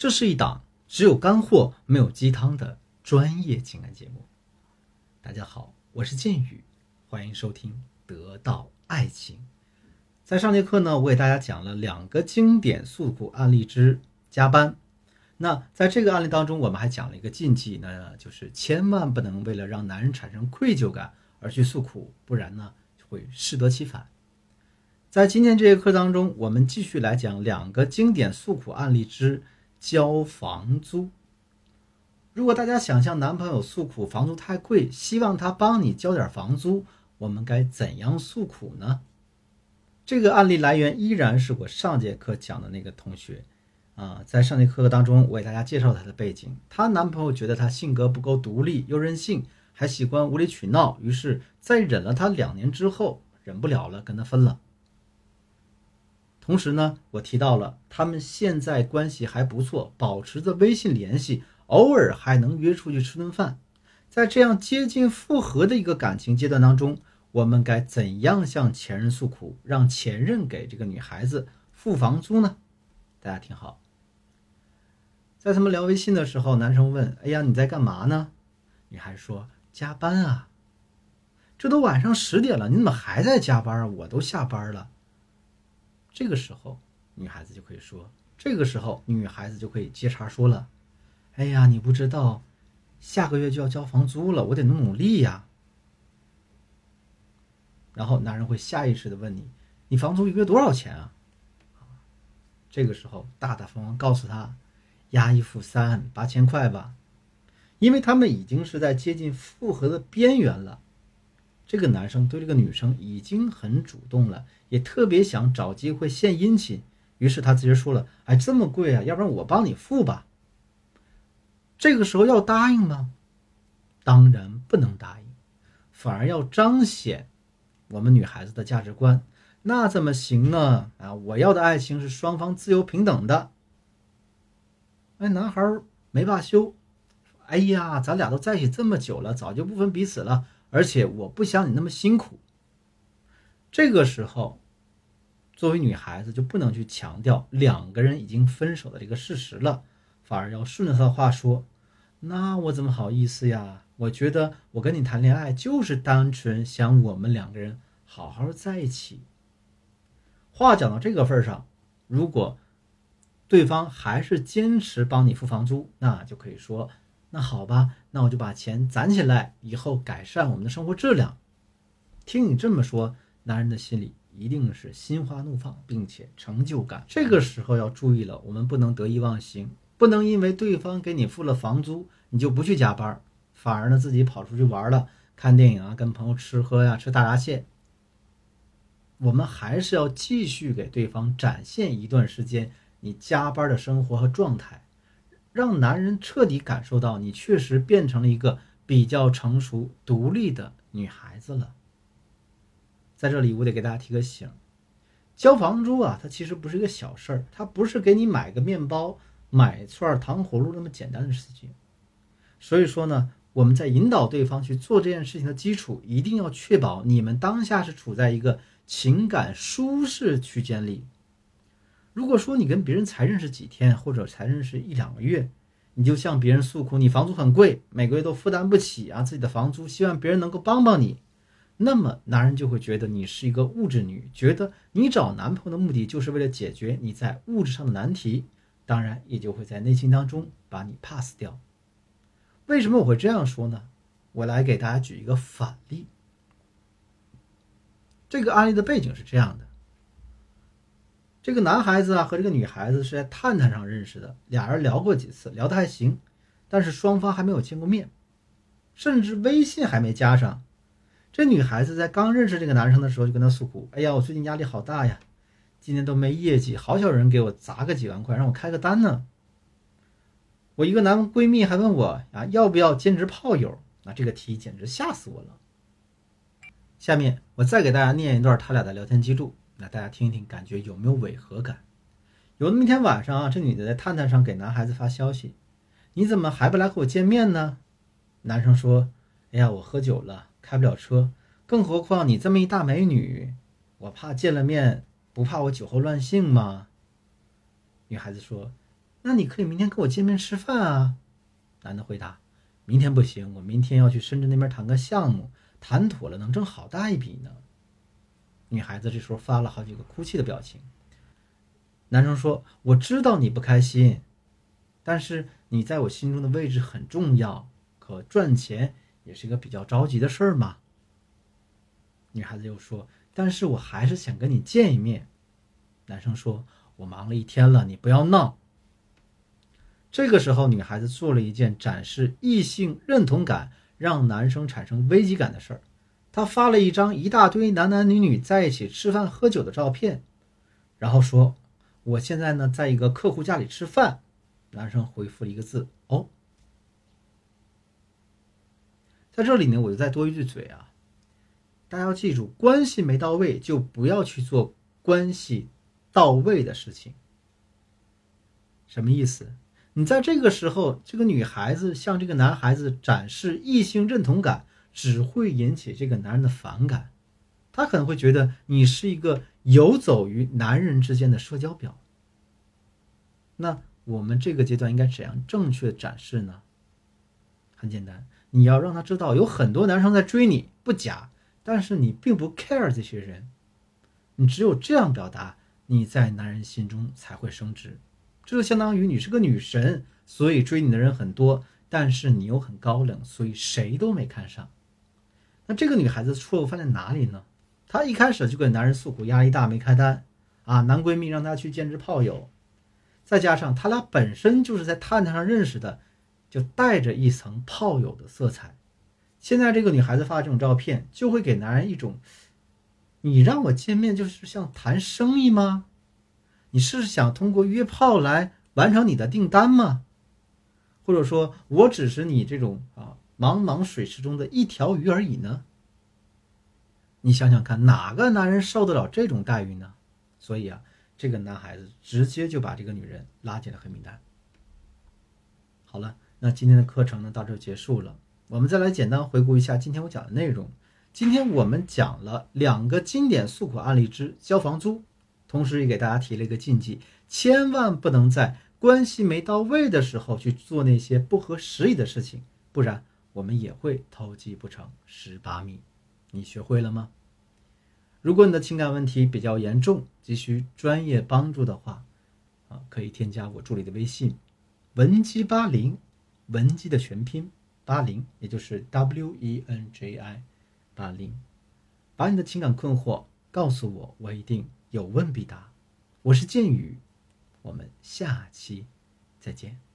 这是一档只有干货没有鸡汤的专业情感节目。大家好，我是剑宇，欢迎收听《得到爱情》。在上节课呢，我给大家讲了两个经典诉苦案例之加班。那在这个案例当中，我们还讲了一个禁忌，那就是千万不能为了让男人产生愧疚感而去诉苦，不然呢会适得其反。在今天这节课当中，我们继续来讲两个经典诉苦案例之。交房租。如果大家想向男朋友诉苦房租太贵，希望他帮你交点房租，我们该怎样诉苦呢？这个案例来源依然是我上节课讲的那个同学啊，在上节课当中，我给大家介绍她的背景。她男朋友觉得她性格不够独立，又任性，还喜欢无理取闹，于是，在忍了她两年之后，忍不了了，跟她分了。同时呢，我提到了他们现在关系还不错，保持着微信联系，偶尔还能约出去吃顿饭。在这样接近复合的一个感情阶段当中，我们该怎样向前任诉苦，让前任给这个女孩子付房租呢？大家听好，在他们聊微信的时候，男生问：“哎呀，你在干嘛呢？”女孩说：“加班啊，这都晚上十点了，你怎么还在加班啊？我都下班了。”这个时候，女孩子就可以说：“这个时候，女孩子就可以接茬说了，哎呀，你不知道，下个月就要交房租了，我得努努力呀。”然后男人会下意识的问你：“你房租一个月多少钱啊？”这个时候，大大方方告诉他：“押一付三，八千块吧。”因为他们已经是在接近复合的边缘了。这个男生对这个女生已经很主动了，也特别想找机会献殷勤，于是他直接说了：“哎，这么贵啊，要不然我帮你付吧。”这个时候要答应吗？当然不能答应，反而要彰显我们女孩子的价值观。那怎么行呢？啊，我要的爱情是双方自由平等的。哎，男孩没罢休，哎呀，咱俩都在一起这么久了，早就不分彼此了。而且我不想你那么辛苦。这个时候，作为女孩子就不能去强调两个人已经分手的这个事实了，反而要顺着他的话说：“那我怎么好意思呀？我觉得我跟你谈恋爱就是单纯想我们两个人好好在一起。”话讲到这个份上，如果对方还是坚持帮你付房租，那就可以说。那好吧，那我就把钱攒起来，以后改善我们的生活质量。听你这么说，男人的心里一定是心花怒放，并且成就感。这个时候要注意了，我们不能得意忘形，不能因为对方给你付了房租，你就不去加班，反而呢自己跑出去玩了，看电影啊，跟朋友吃喝呀，吃大闸蟹。我们还是要继续给对方展现一段时间你加班的生活和状态。让男人彻底感受到你确实变成了一个比较成熟、独立的女孩子了。在这里，我得给大家提个醒：交房租啊，它其实不是一个小事儿，它不是给你买个面包、买串糖葫芦那么简单的事情。所以说呢，我们在引导对方去做这件事情的基础，一定要确保你们当下是处在一个情感舒适区间里。如果说你跟别人才认识几天，或者才认识一两个月，你就向别人诉苦，你房租很贵，每个月都负担不起啊自己的房租，希望别人能够帮帮你，那么男人就会觉得你是一个物质女，觉得你找男朋友的目的就是为了解决你在物质上的难题，当然也就会在内心当中把你 pass 掉。为什么我会这样说呢？我来给大家举一个反例。这个案例的背景是这样的。这个男孩子啊和这个女孩子是在探探上认识的，俩人聊过几次，聊得还行，但是双方还没有见过面，甚至微信还没加上。这女孩子在刚认识这个男生的时候就跟他诉苦：“哎呀，我最近压力好大呀，今年都没业绩，好少人给我砸个几万块，让我开个单呢。我一个男闺蜜还问我啊，要不要兼职炮友？那这个题简直吓死我了。下面我再给大家念一段他俩的聊天记录。那大家听一听，感觉有没有违和感？有那么一天晚上啊，这女的在探探上给男孩子发消息：“你怎么还不来和我见面呢？”男生说：“哎呀，我喝酒了，开不了车。更何况你这么一大美女，我怕见了面，不怕我酒后乱性吗？”女孩子说：“那你可以明天跟我见面吃饭啊。男的回答：“明天不行，我明天要去深圳那边谈个项目，谈妥了能挣好大一笔呢。”女孩子这时候发了好几个哭泣的表情。男生说：“我知道你不开心，但是你在我心中的位置很重要，可赚钱也是一个比较着急的事儿嘛。”女孩子又说：“但是我还是想跟你见一面。”男生说：“我忙了一天了，你不要闹。”这个时候，女孩子做了一件展示异性认同感、让男生产生危机感的事儿。他发了一张一大堆男男女女在一起吃饭喝酒的照片，然后说：“我现在呢，在一个客户家里吃饭。”男生回复了一个字：“哦。”在这里呢，我就再多一句嘴啊。大家要记住，关系没到位就不要去做关系到位的事情。什么意思？你在这个时候，这个女孩子向这个男孩子展示异性认同感，只会引起这个男人的反感。他可能会觉得你是一个游走于男人之间的社交表。那我们这个阶段应该怎样正确展示呢？很简单，你要让他知道有很多男生在追你，不假。但是你并不 care 这些人，你只有这样表达，你在男人心中才会升值。这就相当于你是个女神，所以追你的人很多，但是你又很高冷，所以谁都没看上。那这个女孩子错误犯在哪里呢？她一开始就给男人诉苦，压力大没开单，啊，男闺蜜让她去兼职炮友，再加上他俩本身就是在探探上认识的，就带着一层炮友的色彩。现在这个女孩子发这种照片，就会给男人一种：你让我见面就是像谈生意吗？你是想通过约炮来完成你的订单吗？或者说我只是你这种啊茫茫水池中的一条鱼而已呢？你想想看，哪个男人受得了这种待遇呢？所以啊，这个男孩子直接就把这个女人拉进了黑名单。好了，那今天的课程呢，到这结束了。我们再来简单回顾一下今天我讲的内容。今天我们讲了两个经典诉苦案例之交房租，同时也给大家提了一个禁忌：千万不能在关系没到位的时候去做那些不合时宜的事情，不然我们也会偷鸡不成蚀把米。你学会了吗？如果你的情感问题比较严重，急需专业帮助的话，啊，可以添加我助理的微信：文姬八零，文姬的全拼。八零，也就是 W E N J I，八零，把你的情感困惑告诉我，我一定有问必答。我是剑宇，我们下期再见。